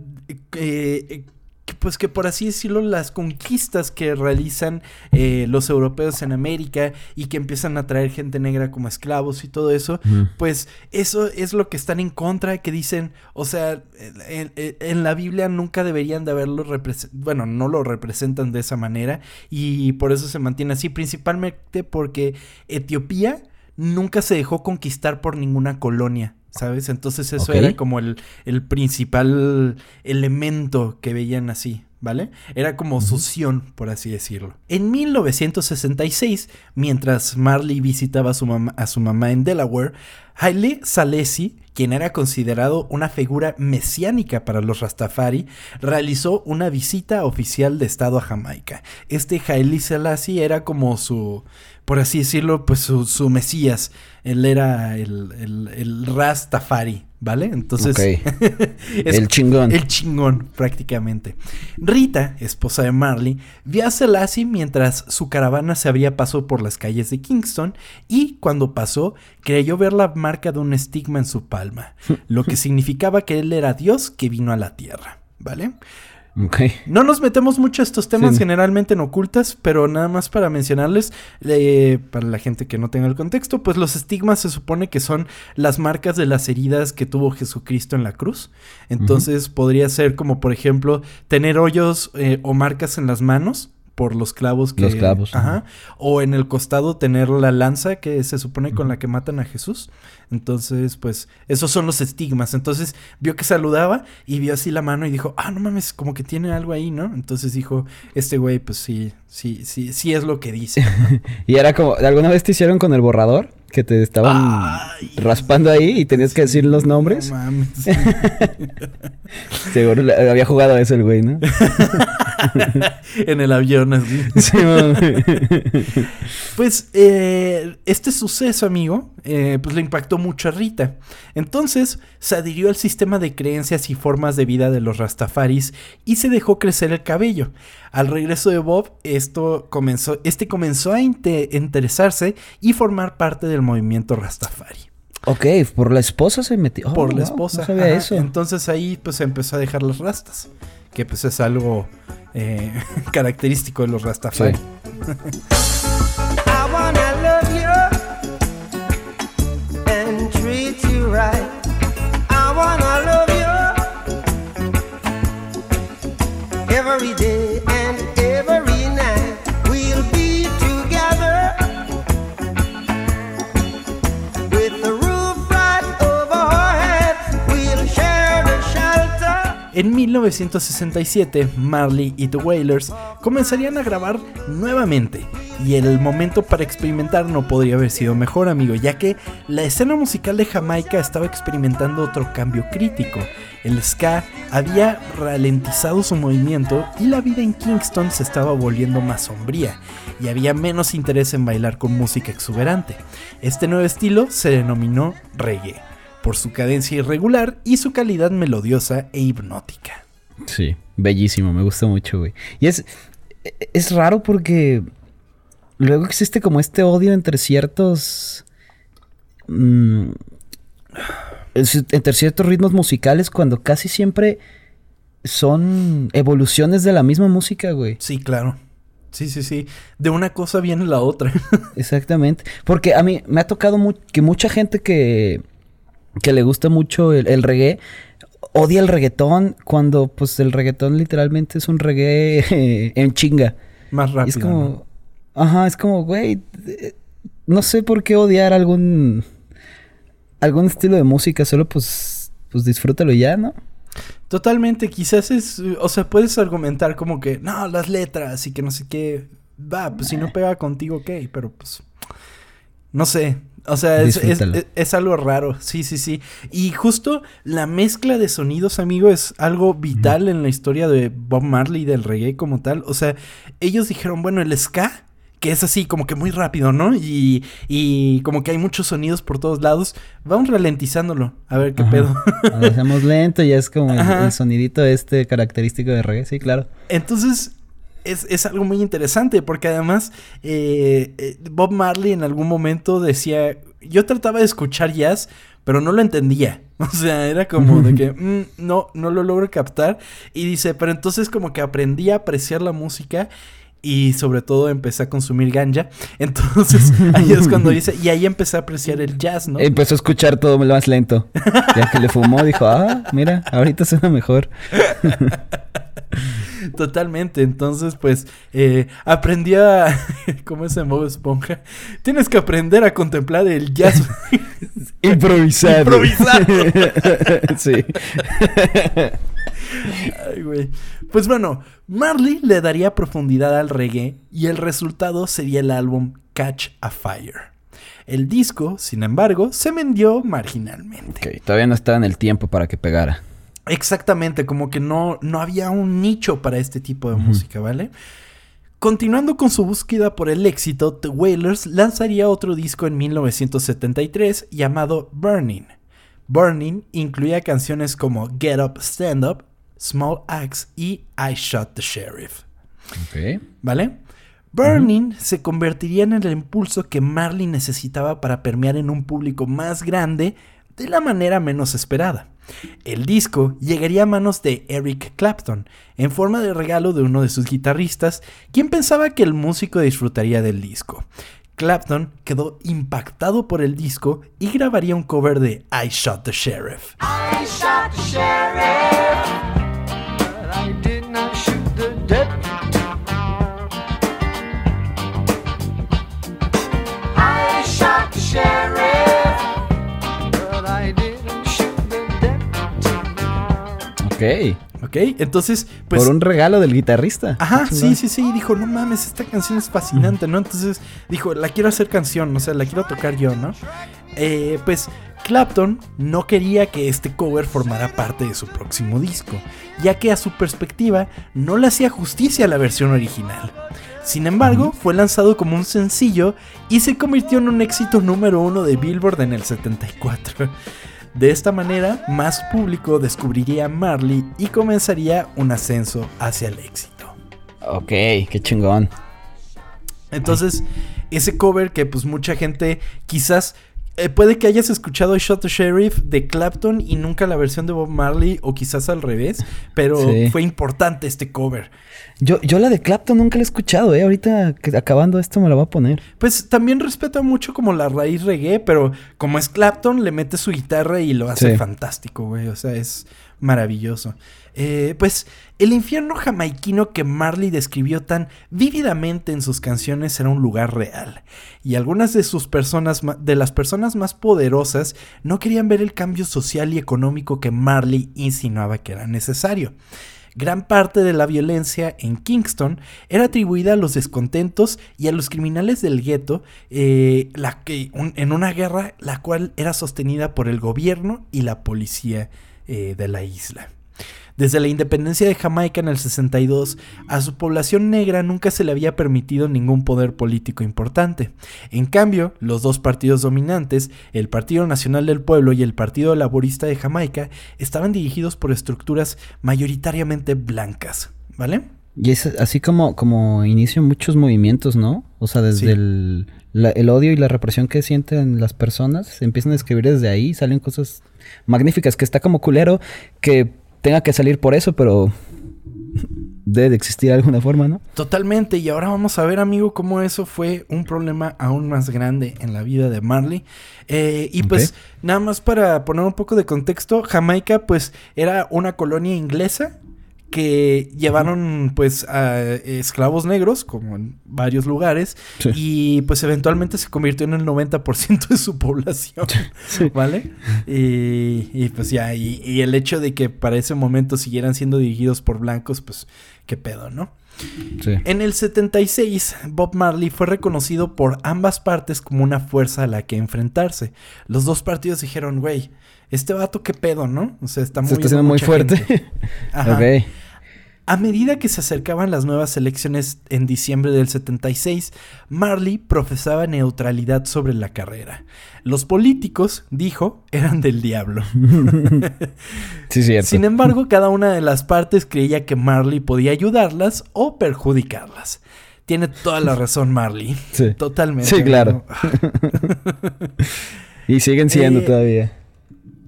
pues que por así decirlo, las conquistas que realizan eh, los europeos en América y que empiezan a traer gente negra como esclavos y todo eso, pues eso es lo que están en contra, que dicen, o sea, en, la Biblia nunca deberían de haberlo representado, bueno, no lo representan de esa manera y por eso se mantiene así, principalmente porque Etiopía nunca se dejó conquistar por ninguna colonia. ¿Sabes? Entonces eso era como el, el, principal elemento que veían así, ¿vale? Era como sución, por así decirlo. En 1966, mientras Marley visitaba a su, mamá, a su mamá en Delaware, Haile Salesi, quien era considerado una figura mesiánica para los Rastafari, realizó una visita oficial de Estado a Jamaica. Este Haile Selassie era como su, por así decirlo, pues su, mesías. Él era el, el, Rastafari, ¿vale? Entonces... el chingón. El chingón, prácticamente. Rita, esposa de Marley, vio a Selassie mientras su caravana se había pasado por las calles de Kingston y cuando pasó creyó ver la marca de un estigma en su palma, lo que significaba que él era Dios que vino a la tierra, ¿vale? No nos metemos mucho a estos temas generalmente en ocultas, pero nada más para mencionarles, eh, para la gente que no tenga el contexto, pues los estigmas se supone que son las marcas de las heridas que tuvo Jesucristo en la cruz. Entonces podría ser como, por ejemplo, tener hoyos eh, o marcas en las manos por los clavos que... Los clavos. Ajá. O en el costado tener la lanza que se supone con la que matan a Jesús. Entonces, pues, esos son los estigmas. Entonces, vio que saludaba y vio así la mano y dijo, ah, no mames, como que tiene algo ahí, ¿no? Entonces dijo, este güey, pues sí, sí, sí, sí es lo que dice. y era como, ¿alguna vez te hicieron con el borrador? Que te estaban raspando ahí y tenías que decir los nombres. No mames. Seguro había jugado a eso el güey, ¿no? en el avión así. pues eh, este suceso, amigo, eh, pues le impactó mucho a Rita. Entonces se adhirió al sistema de creencias y formas de vida de los Rastafaris y se dejó crecer el cabello. Al regreso de Bob, esto comenzó, este comenzó a interesarse y formar parte del movimiento Rastafari. Ok, por la esposa se metió. por la oh, esposa. eso. Entonces ahí pues empezó a dejar las rastas. Que pues es algo eh, característico de los Rastafari. En 1967, Marley y The Wailers comenzarían a grabar nuevamente, y el momento para experimentar no podría haber sido mejor, amigo, ya que la escena musical de Jamaica estaba experimentando otro cambio crítico. El ska había ralentizado su movimiento y la vida en Kingston se estaba volviendo más sombría, y había menos interés en bailar con música exuberante. Este nuevo estilo se denominó reggae por su cadencia irregular y su calidad melodiosa e hipnótica. Sí, bellísimo, me gusta mucho, güey. Y es, es raro porque luego existe como este odio entre ciertos... Mm, entre ciertos ritmos musicales cuando casi siempre son evoluciones de la misma música, güey. Sí, claro. Sí, sí, sí. De una cosa viene la otra. Exactamente. Porque a mí me ha tocado que mucha gente que que le gusta mucho el, el reggae, odia el reggaetón cuando pues el reggaetón literalmente es un reggae en chinga. Más rápido. Y es como, ¿no? ajá, es como, güey, eh, no sé por qué odiar algún algún estilo de música, solo pues pues disfrútalo ya, ¿no? Totalmente, quizás es, o sea, puedes argumentar como que, no, las letras y que no sé qué, va, pues si no pega contigo, ok, pero pues, no sé, o sea, es, es, es- algo raro, sí, sí, sí. Y justo la mezcla de sonidos, amigo, es algo vital en la historia de Bob Marley y del reggae como tal. O sea, ellos dijeron, bueno, el ska, que es así como que muy rápido, ¿no? Y, y como que hay muchos sonidos por todos lados, vamos ralentizándolo, a ver qué Ajá. pedo. Lo hacemos lento y es como el, el sonidito este característico de reggae, sí, claro. Entonces, es, es algo muy interesante porque además eh, eh, Bob Marley en algún momento decía, yo trataba de escuchar jazz, pero no lo entendía. O sea, era como de que, "Mm, no, no lo logro captar. Y dice, pero entonces como que aprendí a apreciar la música. Y sobre todo empecé a consumir ganja. Entonces ahí es cuando dice, y ahí empecé a apreciar el jazz, ¿no? Empezó a escuchar todo más lento. Ya que le fumó, dijo, ah, mira, ahorita suena mejor. Totalmente. Entonces, pues, eh, aprendí a. ¿Cómo es en Bob Esponja? Tienes que aprender a contemplar el jazz. Improvisado. Improvisado. sí. Ay, güey. Pues bueno, Marley le daría profundidad al reggae y el resultado sería el álbum Catch a Fire. El disco, sin embargo, se vendió marginalmente. Ok, todavía no estaba en el tiempo para que pegara. Exactamente, como que no, no había un nicho para este tipo de música, ¿vale? Continuando con su búsqueda por el éxito, The Wailers lanzaría otro disco en 1973 llamado Burning. Burning incluía canciones como Get Up, Stand Up, Small Axe y I Shot the Sheriff. Ok. ¿Vale? Burning se convertiría en el impulso que Marley necesitaba para permear en un público más grande de la manera menos esperada. El disco llegaría a manos de Eric Clapton, en forma de regalo de uno de sus guitarristas, quien pensaba que el músico disfrutaría del disco. Clapton quedó impactado por el disco y grabaría un cover de I Shot the Sheriff. Ok. ¿Ok? Entonces, pues... Por un regalo del guitarrista. Ajá, sí, sí, sí. Dijo, no mames, esta canción es fascinante, ¿no? Entonces dijo, la quiero hacer canción, o sea, la quiero tocar yo, ¿no? Eh, pues Clapton no quería que este cover formara parte de su próximo disco, ya que a su perspectiva no le hacía justicia a la versión original. Sin embargo, fue lanzado como un sencillo y se convirtió en un éxito número uno de Billboard en el 74. De esta manera, más público descubriría a Marley y comenzaría un ascenso hacia el éxito. Ok, qué chingón. Entonces, ese cover que pues mucha gente quizás eh, puede que hayas escuchado Shot the Sheriff de Clapton y nunca la versión de Bob Marley o quizás al revés, pero Sí. fue importante este cover. Yo, yo la de Clapton nunca la he escuchado, eh. Ahorita que acabando esto me la voy a poner. Pues también respeto mucho como la raíz reggae, pero como es Clapton, le mete su guitarra y lo hace Sí. fantástico, güey. O sea, es maravilloso. Eh, pues el infierno jamaiquino que Marley describió tan vívidamente en sus canciones era un lugar real. Y algunas de sus personas, de las personas más poderosas, no querían ver el cambio social y económico que Marley insinuaba que era necesario. Gran parte de la violencia en Kingston era atribuida a los descontentos y a los criminales del gueto eh, en una guerra la cual era sostenida por el gobierno y la policía eh, de la isla. Desde la independencia de Jamaica en el 62, a su población negra nunca se le había permitido ningún poder político importante. En cambio, los dos partidos dominantes, el Partido Nacional del Pueblo y el Partido Laborista de Jamaica, estaban dirigidos por estructuras mayoritariamente blancas, ¿vale? Y es así como, como inicio muchos movimientos, ¿no? O sea, desde Sí. el, la- el odio y la represión que sienten las personas, se empiezan a escribir desde ahí, salen cosas magníficas, que está como culero que tenga que salir por eso, pero debe de existir de alguna forma, ¿no? Totalmente, y ahora vamos a ver, amigo, cómo eso fue un problema aún más grande en la vida de Marley. Eh, y pues, nada más para poner un poco de contexto, Jamaica, pues, era una colonia inglesa que llevaron, pues, a esclavos negros, como en varios lugares, Sí. y pues eventualmente se convirtió en el 90% de su población, Sí. ¿vale? Y, y, pues ya, y, y el hecho de que para ese momento siguieran siendo dirigidos por blancos, pues, qué pedo, ¿no? Sí. En el 76, Bob Marley fue reconocido por ambas partes como una fuerza a la que enfrentarse. Los dos partidos dijeron, güey, este vato qué pedo, ¿no? O sea, está muy... Se está haciendo muy fuerte. Ajá. A medida que se acercaban las nuevas elecciones en diciembre del 76, Marley profesaba neutralidad sobre la carrera. Los políticos, dijo, eran del diablo. Sí, cierto. Sin embargo, cada una de las partes creía que Marley podía ayudarlas o perjudicarlas. Tiene toda la razón Marley. Sí. Totalmente. Sí, claro. Y siguen siendo Eh, todavía.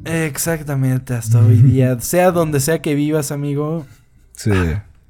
Exactamente, hasta hoy día. Sea donde sea que vivas, amigo. Sí.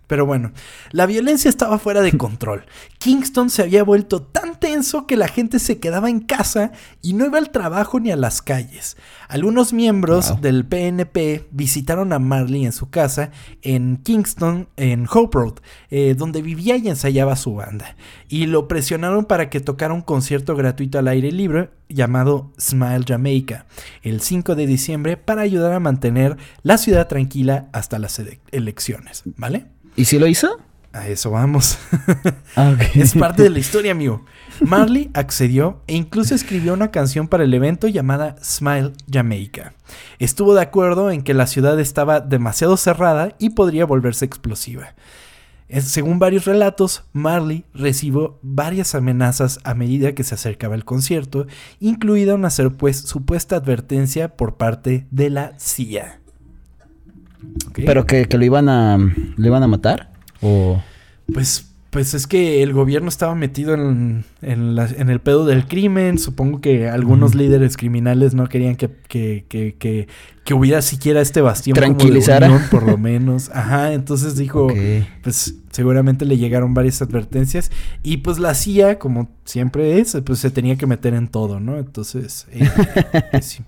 Pero bueno, la violencia estaba fuera de control. Kingston se había vuelto tan tenso que la gente se quedaba en casa y no iba al trabajo ni a las calles. Algunos miembros Wow. del PNP visitaron a Marley en su casa en Kingston, en Hope Road, eh, donde vivía y ensayaba su banda. Y lo presionaron para que tocara un concierto gratuito al aire libre llamado Smile Jamaica el 5 de diciembre para ayudar a mantener la ciudad tranquila hasta las ele- elecciones, ¿vale? ¿Y si lo hizo? A eso vamos. Ah, es parte de la historia, amigo. Marley accedió e incluso escribió una canción para el evento llamada Smile Jamaica. Estuvo de acuerdo en que la ciudad estaba demasiado cerrada y podría volverse explosiva. Según varios relatos, Marley recibió varias amenazas a medida que se acercaba el concierto, incluida una supuesta advertencia por parte de la CIA. ¿Pero que, que lo iban a... ¿Lo iban a matar? ¿O...? Pues, pues es que el gobierno estaba metido en, en, la- en el pedo del crimen. Supongo que algunos líderes criminales no querían que, que, que, que, que hubiera siquiera este bastión como de Tranquilizara. unión, por lo menos. Ajá, entonces dijo, pues seguramente le llegaron varias advertencias. Y pues la CIA, como siempre es, pues se tenía que meter en todo, ¿no? Entonces, eh, pues, sí.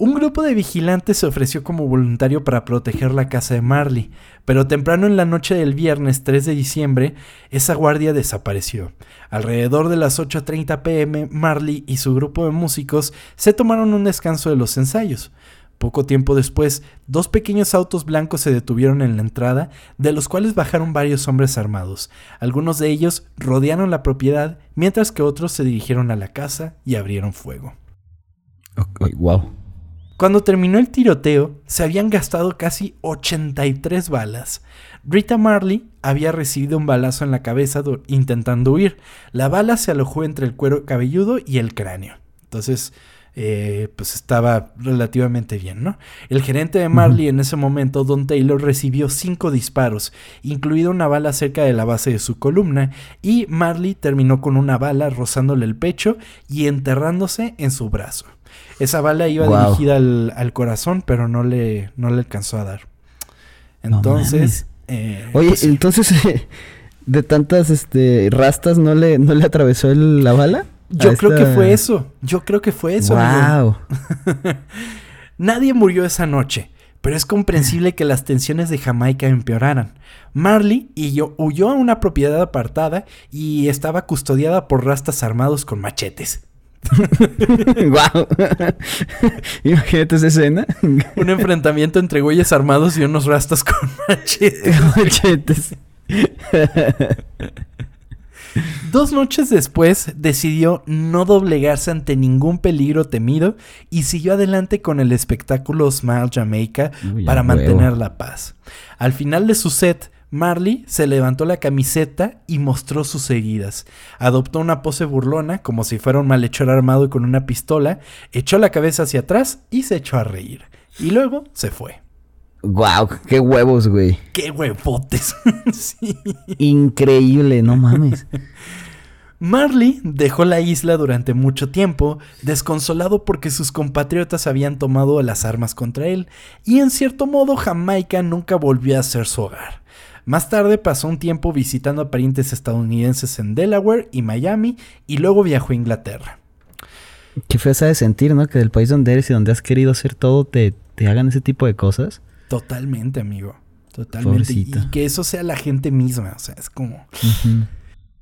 Un grupo de vigilantes se ofreció como voluntario para proteger la casa de Marley, pero temprano en la noche del viernes 3 de diciembre, esa guardia desapareció. Alrededor de las 8.30 pm, Marley y su grupo de músicos se tomaron un descanso de los ensayos. Poco tiempo después, dos pequeños autos blancos se detuvieron en la entrada, de los cuales bajaron varios hombres armados. Algunos de ellos rodearon la propiedad, mientras que otros se dirigieron a la casa y abrieron fuego. Ok, wow. Cuando terminó el tiroteo, se habían gastado casi 83 balas. Rita Marley había recibido un balazo en la cabeza intentando huir. La bala se alojó entre el cuero cabelludo y el cráneo. Entonces, eh, pues estaba relativamente bien, ¿no? El gerente de Marley en ese momento, Don Taylor, recibió cinco disparos, incluida una bala cerca de la base de su columna, y Marley terminó con una bala rozándole el pecho y enterrándose en su brazo. Esa bala iba dirigida al, al corazón, pero no le, no le alcanzó a dar. No Entonces, eh, Oye, pues entonces... De tantas este, rastas, ¿no le, no le atravesó el- la bala? yo creo que fue eso. Yo creo que fue eso. Wow. Nadie murió esa noche, pero es comprensible que las tensiones de Jamaica empeoraran. Marley y yo huyó a una propiedad apartada y estaba custodiada por rastas armados con machetes. wow. Imagínate esa escena. Un enfrentamiento entre güeyes armados y unos rastas con machetes. Machetes. Dos noches después decidió no doblegarse ante ningún peligro temido y siguió adelante con el espectáculo Smile Jamaica Uy, para mantener la paz. Al final de su set, Marley se levantó la camiseta y mostró sus heridas. Adoptó una pose burlona, como si fuera un malhechor armado con una pistola, echó la cabeza hacia atrás y se echó a reír. Y luego se fue. Wow, qué huevos, güey. ¡Qué huevotes! sí. Increíble, no mames. Marley dejó la isla durante mucho tiempo, desconsolado porque sus compatriotas habían tomado las armas contra él, y en cierto modo Jamaica nunca volvió a ser su hogar. Más tarde pasó un tiempo visitando a parientes estadounidenses en Delaware y Miami y luego viajó a Inglaterra. Qué feo se de sentir, ¿no? Que del país donde eres y donde has querido hacer todo te, te hagan ese tipo de cosas. Totalmente, amigo. Totalmente. Y, Pobrecita. y que eso sea la gente misma. O sea, es como.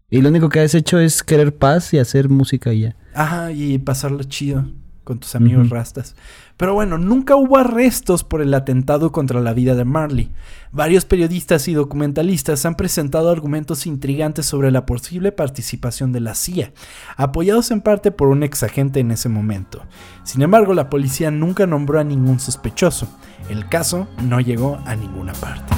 Y lo único que has hecho es querer paz y hacer música y ya. Ajá, y pasarlo chido con tus amigos rastas. Pero bueno, nunca hubo arrestos por el atentado contra la vida de Marley. Varios periodistas y documentalistas han presentado argumentos intrigantes sobre la posible participación de la CIA, apoyados en parte por un exagente en ese momento. Sin embargo, la policía nunca nombró a ningún sospechoso. El caso no llegó a ninguna parte.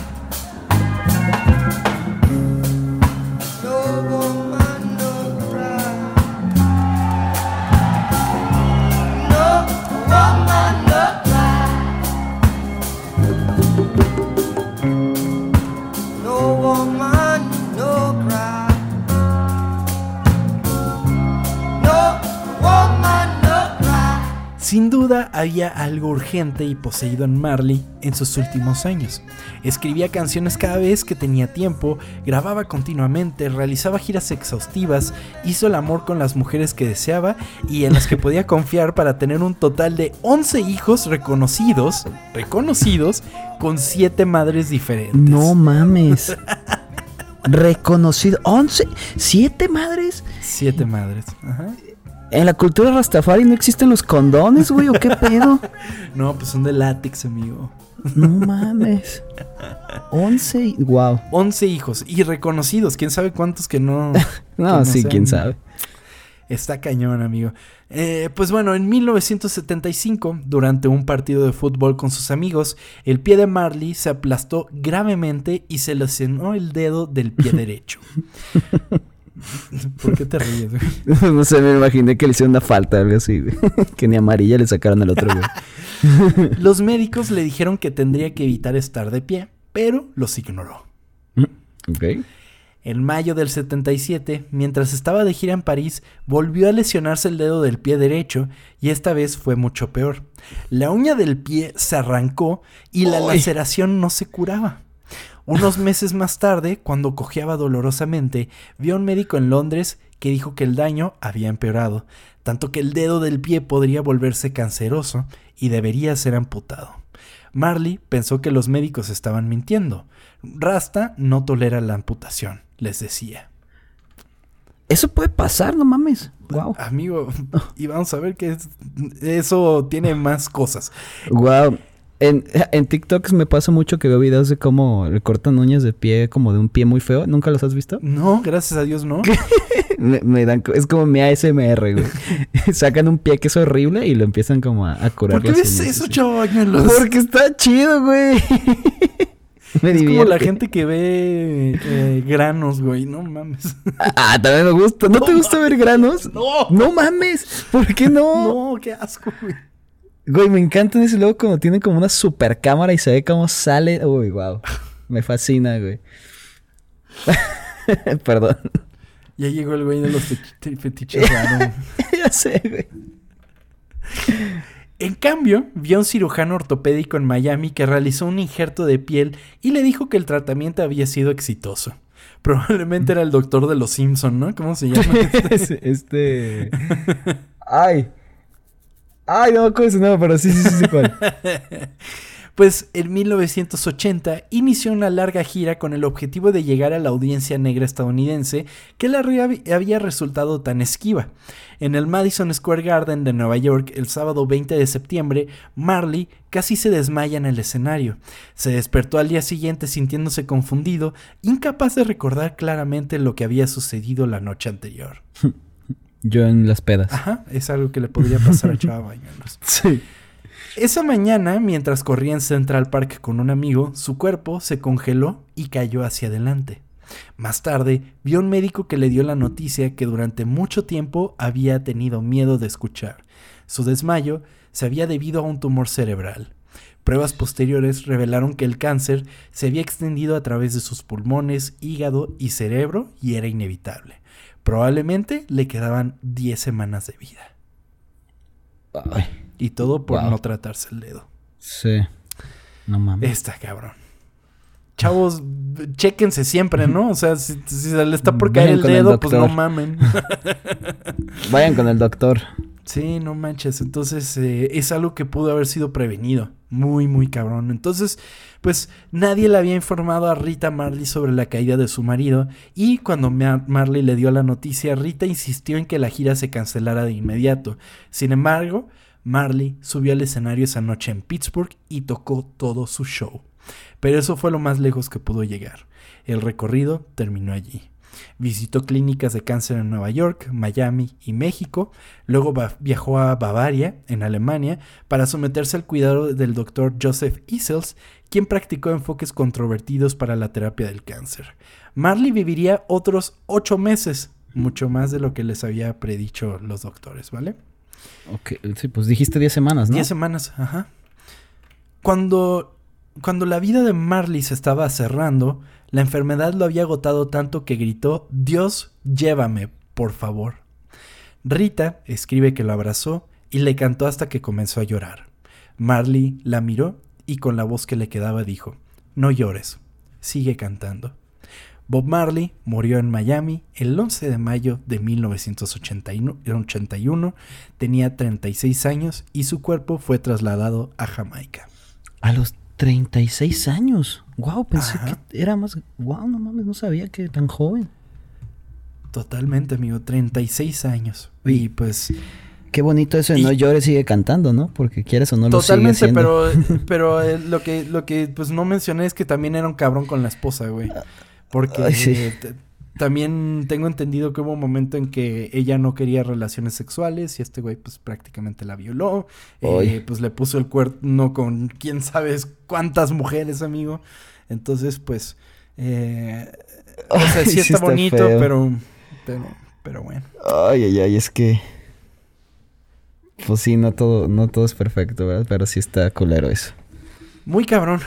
Duda había algo urgente y poseído en Marley en sus últimos años. Escribía canciones cada vez que tenía tiempo, grababa continuamente, realizaba giras exhaustivas, hizo el amor con las mujeres que deseaba y en las que podía confiar para tener un total de 11 hijos reconocidos, reconocidos, con 7 madres diferentes. No mames. Reconocido. 11. ¿Siete madres? 7 madres. Ajá. En la cultura Rastafari no existen los condones, güey, o qué pedo. No, pues son de látex, amigo. No mames. 11. y- Wow. 11 hijos y reconocidos, quién sabe cuántos que no. que No, sí, sean- quién sabe. Está cañón, amigo. Eh, pues bueno, en 1975, durante un partido de fútbol con sus amigos, el pie de Marley se aplastó gravemente y se lesionó el dedo del pie derecho. ¿Por qué te ríes, güey? no sé, me imaginé que le hicieron una falta, algo así, güey. que ni amarilla le sacaron al otro, güey. Los médicos le dijeron que tendría que evitar estar de pie, pero los ignoró. Ok. En mayo del 77, mientras estaba de gira en París, volvió a lesionarse el dedo del pie derecho y esta vez fue mucho peor. La uña del pie se arrancó y la ¡Ay! laceración no se curaba. Unos meses más tarde, cuando cojeaba dolorosamente, vio a un médico en Londres que dijo que el daño había empeorado, tanto que el dedo del pie podría volverse canceroso y debería ser amputado. Marley pensó que los médicos estaban mintiendo. Rasta no tolera la amputación, les decía. Eso puede pasar, no mames. Wow. Amigo, y vamos a ver que es- eso tiene más cosas. Wow. En, en TikTok me pasa mucho que veo videos de cómo le cortan uñas de pie, como de un pie muy feo. ¿Nunca los has visto? No, gracias a Dios no. Me, me dan, es como mi ASMR, güey. Sacan un pie que es horrible y lo empiezan como a, a curar ¿Por qué ves eso, chavañuelos? Porque está chido, güey. me Es como la gente que ve eh, granos, güey. No mames. Ah, también me gusta. ¿No, No te gusta ver granos? No. No mames. ¿Por qué no? No, qué asco, güey. Güey, me encantan ese luego cuando tienen como una super cámara y se ve cómo sale. Uy, wow. Me fascina, güey. Perdón. Ya llegó el güey de los feti- fetiches raros. ya sé, güey. En cambio, vio a un cirujano ortopédico en Miami que realizó un injerto de piel y le dijo que el tratamiento había sido exitoso. Probablemente era el doctor de los Simpson, ¿no? ¿Cómo se llama? este? este. Ay. Ay, no me acuerdo su nombre, pero sí, sí, sí, sí, cuál. Pues en 1980 inició una larga gira con el objetivo de llegar a la audiencia negra estadounidense que había- había resultado tan esquiva. En el Madison Square Garden de Nueva York, el sábado 20 de septiembre, Marley casi se desmaya en el escenario. Se despertó al día siguiente sintiéndose confundido, incapaz de recordar claramente lo que había sucedido la noche anterior. Yo en las pedas. Ajá, es algo que le podría pasar a Chava Bañuelos. Sí. Esa mañana, mientras corría en Central Park con un amigo, su cuerpo se congeló y cayó hacia adelante. Más tarde, vio a un médico que le dio la noticia que durante mucho tiempo había tenido miedo de escuchar. Su desmayo se había debido a un tumor cerebral. Pruebas posteriores revelaron que el cáncer se había extendido a través de sus pulmones, hígado y cerebro y era inevitable. Probablemente le quedaban 10 semanas de vida. Ay, Y todo por Wow. no tratarse el dedo. sí. No mames. Está cabrón. chavos, chéquense siempre, ¿no? O sea, si, si se le está por caer Vayan el dedo, pues no mamen. Vayan con el doctor. Sí, no manches. Entonces eh, es algo que pudo haber sido prevenido. Muy, muy cabrón. Entonces, pues nadie le había informado a Rita Marley sobre la caída de su marido. Y cuando Ma- Marley le dio la noticia, Rita insistió en que la gira se cancelara de inmediato. Sin embargo, Marley subió al escenario esa noche en Pittsburgh y tocó todo su show. Pero eso fue lo más lejos que pudo llegar. El recorrido terminó allí. Visitó clínicas de cáncer en Nueva York, Miami y México. Luego viajó a Bavaria, en Alemania, para someterse al cuidado del doctor Joseph Isels, quien practicó enfoques controvertidos para la terapia del cáncer. Marley viviría otros ocho meses, mucho más de lo que les había predicho los doctores, ¿vale? Ok, sí, pues dijiste 10 semanas, ¿no? Diez semanas, ajá. Cuando, cuando la vida de Marley se estaba cerrando, la enfermedad lo había agotado tanto que gritó, Dios, llévame, por favor. Rita escribe que lo abrazó y le cantó hasta que comenzó a llorar. Marley la miró y con la voz que le quedaba dijo, no llores, sigue cantando. Bob Marley murió en Miami el 11 de mayo de 1981, tenía 36 años y su cuerpo fue trasladado a Jamaica. A los 36 años. Wow, pensé Ajá. que era más. Wow, no mames, no sabía que tan joven. Totalmente, amigo, 36 años. Y pues Qué bonito eso de Y- no llores, sigue cantando, ¿no? Porque quieres o no lo sigue totalmente, pero pero eh, lo que lo que pues no mencioné es que también era un cabrón con la esposa, güey. Porque Ay, sí. eh, t- también tengo entendido que hubo un momento en que ella no quería relaciones sexuales y este güey pues prácticamente la violó. Eh, pues le puso el cuerno con quién sabes cuántas mujeres, amigo. Entonces, pues eh, o sea, sí sí está, está bonito, pero pero bueno. Ay, ay, ay, es que. Pues sí, no todo, no todo es perfecto, ¿verdad? Pero sí está culero eso. Muy cabrón,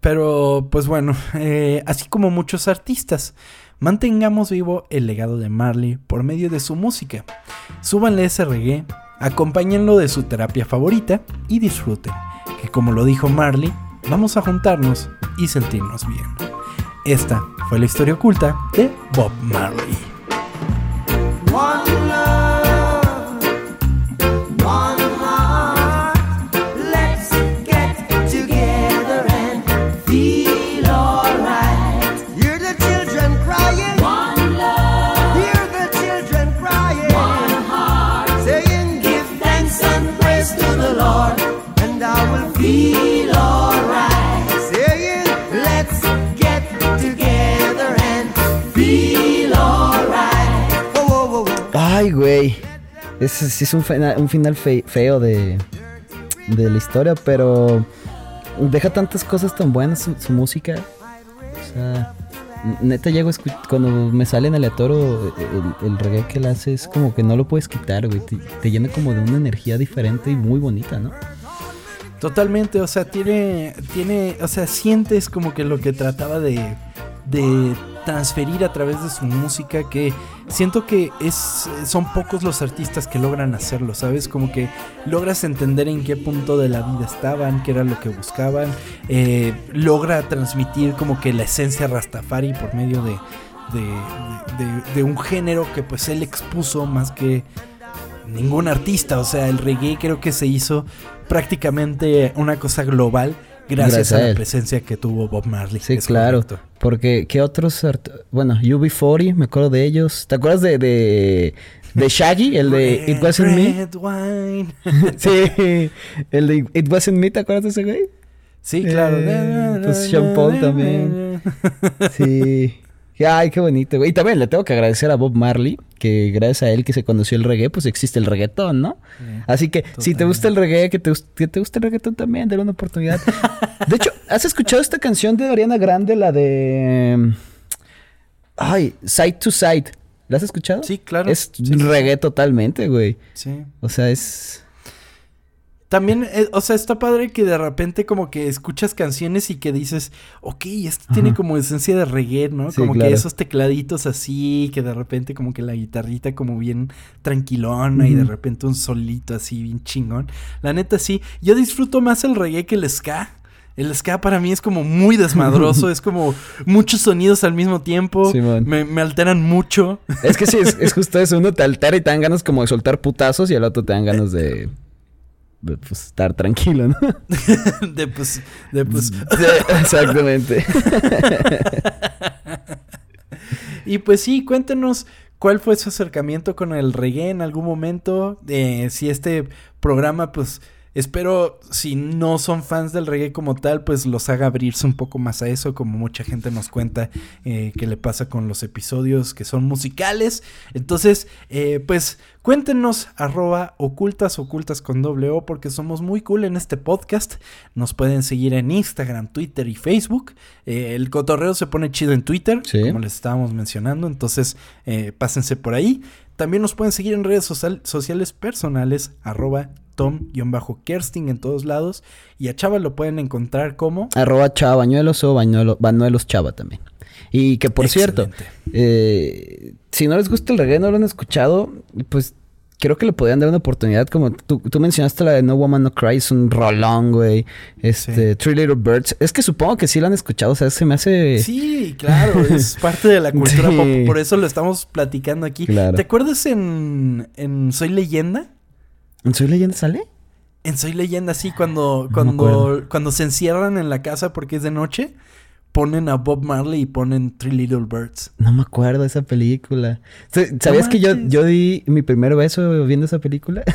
pero pues bueno, eh, así como muchos artistas, mantengamos vivo el legado de Marley por medio de su música. Súbanle ese reggae, acompáñenlo de su terapia favorita y disfruten, que como lo dijo Marley, vamos a juntarnos y sentirnos bien. Esta fue la historia oculta de Bob Marley. Sí es un, fina- un final fe- feo de, de la historia, pero deja tantas cosas tan buenas su, música. O sea, neta llego cuando me sale en aleatorio el, el reggae que él hace es como que no lo puedes quitar, güey. Te, te llena como de una energía diferente y muy bonita, ¿no? Totalmente, o sea, tiene, tiene, o sea, sientes como que lo que trataba de, de transferir a través de su música, que siento que es, son pocos los artistas que logran hacerlo, ¿sabes? Como que logras entender en qué punto de la vida estaban, qué era lo que buscaban, eh, logra transmitir como que la esencia Rastafari por medio de, de, de- de un género que pues él expuso más que ningún artista. O sea, el reggae creo que se hizo prácticamente una cosa global gracias, Gracias a, a la presencia que tuvo Bob Marley. Sí, claro. correcto. Porque, ¿qué otros? Bueno, UB40, me acuerdo de ellos. ¿Te acuerdas de, de, de Shaggy? El de It Wasn't Me. Red wine. Sí, el de It Wasn't Me, ¿te acuerdas de ese güey? sí, claro. Eh, pues Sean Paul también. Sí. Ay, qué bonito, güey. Y también le tengo que agradecer a Bob Marley, que gracias a él que se conoció el reggae, pues existe el reggaetón, ¿no? Así que si te gusta el reggae, que te, que te gusta el reggaetón también, dale una oportunidad. De hecho, ¿has escuchado esta canción de Ariana Grande, la de... Ay, Side to Side? ¿La has escuchado? Sí, claro. Es sí. reggae totalmente, güey. Sí. O sea, es... También, eh, o sea, está padre que de repente como que escuchas canciones y que dices, ok, esto tiene como esencia de reggae, ¿no? Sí, como que esos tecladitos así, que de repente como que la guitarrita como bien tranquilona y de repente un solito así bien chingón. La neta sí, yo disfruto más el reggae que el ska. El ska para mí es como muy desmadroso, es como muchos sonidos al mismo tiempo. Simón. me, me alteran mucho. Es que sí, es, es justo eso. Uno te altera y te dan ganas como de soltar putazos y al otro te dan ganas de, de, pues, estar tranquilo, ¿no? de pues, de pues. Exactamente. Y pues sí, cuéntenos cuál fue su acercamiento con el reggae en algún momento. Eh, si este programa, pues espero, si no son fans del reggae como tal, pues los haga abrirse un poco más a eso, como mucha gente nos cuenta eh, que le pasa con los episodios que son musicales. Entonces, eh, pues cuéntenos arroba ocultas, ocultas con doble O, porque somos muy cool en este podcast. Nos pueden seguir en Instagram, Twitter y Facebook. Eh, el cotorreo se pone chido en Twitter, Sí. como les estábamos mencionando, entonces pásense por ahí. También nos pueden seguir en redes social- sociales personales, arroba tom-kersting en todos lados. Y a Chava lo pueden encontrar como... Arroba Chava Bañuelos o Bañuelo, Bañuelos Chava también. Y que por cierto, eh, si no les gusta el reggae, no lo han escuchado, pues creo que le podrían dar una oportunidad. Como tú, tú mencionaste la de No Woman No Cry, es un rolón, güey. Este, Three Little Birds. Es que supongo que sí lo han escuchado, o sea, se me hace. Sí, claro, es parte de la cultura Sí. pop, por eso lo estamos platicando aquí. Claro. ¿Te acuerdas en, en Soy Leyenda? ¿En Soy Leyenda sale? En Soy Leyenda, sí, cuando, cuando, cuando se encierran en la casa porque es de noche, ponen a Bob Marley y ponen Three Little Birds. No me acuerdo de esa película. Sa- ¿Sabías No que yo, yo di mi primer beso viendo esa película?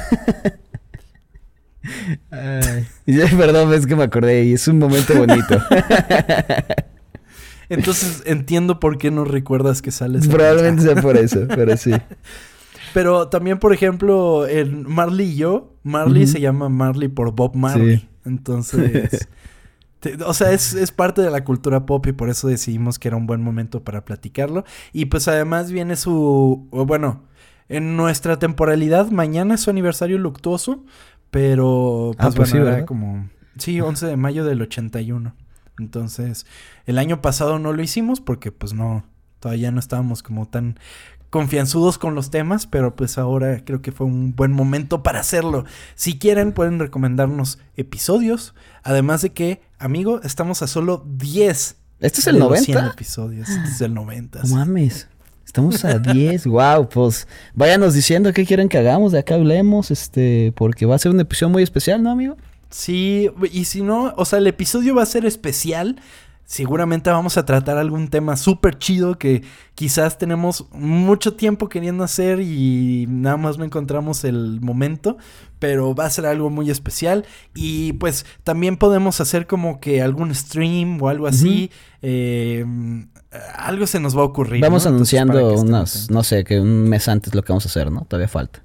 Ay. Perdón, es que me acordé y es un momento bonito. Entonces entiendo por qué no recuerdas que sales. en Probablemente sea por eso, pero sí. Pero también, por ejemplo, en Marley y yo, Marley se llama Marley por Bob Marley. Sí. Entonces, o sea, es, es parte de la cultura pop y por eso decidimos que era un buen momento para platicarlo. Y pues además viene su, bueno, en nuestra temporalidad, mañana es su aniversario luctuoso, pero Ah, pues, sí, bueno, era ¿verdad? como, sí, 11 de mayo del 81. Entonces, el año pasado no lo hicimos porque pues no, todavía no estábamos como tan confianzudos con los temas, pero pues ahora creo que fue un buen momento para hacerlo. Si quieren, pueden recomendarnos episodios. Además de que, amigo, estamos a solo 10. ¿Este es el de los 100 90? episodios. Este es el 90. No sí. mames. Estamos a 10. wow, pues váyanos diciendo qué quieren que hagamos, de acá hablemos, este, porque va a ser un episodio muy especial, ¿no, amigo? Sí, y si no, o sea, el episodio va a ser especial. Seguramente vamos a tratar algún tema súper chido que quizás tenemos mucho tiempo queriendo hacer y nada más no encontramos el momento, pero va a ser algo muy especial. Y pues también podemos hacer como que algún stream o algo así. eh, algo se nos va a ocurrir. Vamos. Entonces, anunciando unas, atentos. no sé, que un mes antes lo que vamos a hacer, ¿no? Todavía falta.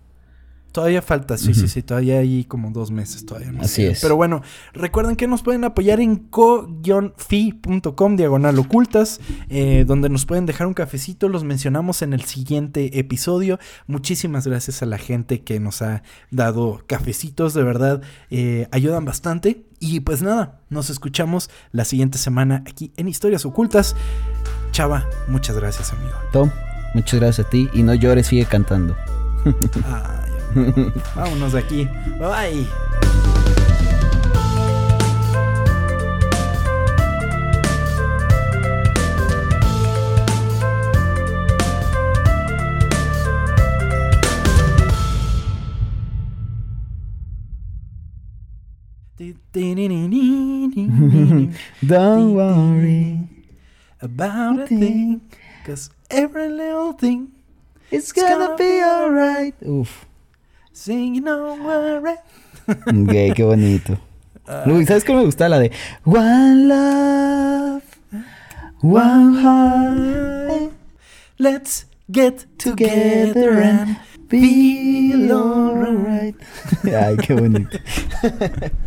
Todavía falta, sí, sí, sí, todavía hay como dos meses todavía. No Así sé. es. Pero bueno, recuerden que nos pueden apoyar en co-fi.com, diagonal ocultas, eh, donde nos pueden dejar un cafecito, los mencionamos en el siguiente episodio. Muchísimas gracias a la gente que nos ha dado cafecitos, de verdad, eh, ayudan bastante. Y pues nada, nos escuchamos la siguiente semana aquí en Historias Ocultas. Chava, muchas gracias, amigo. Tom, muchas gracias a ti y no llores, sigue cantando. Amigo. Vámonos de aquí. Bye bye. Don't worry, about a thing, cause every little thing it's gonna be alright. Uf, singing no worry. gay, qué bonito. Uy, ¿sabes qué me gusta? La de One Love, One Heart, Let's get together and be feel alright. Ay, qué bonito.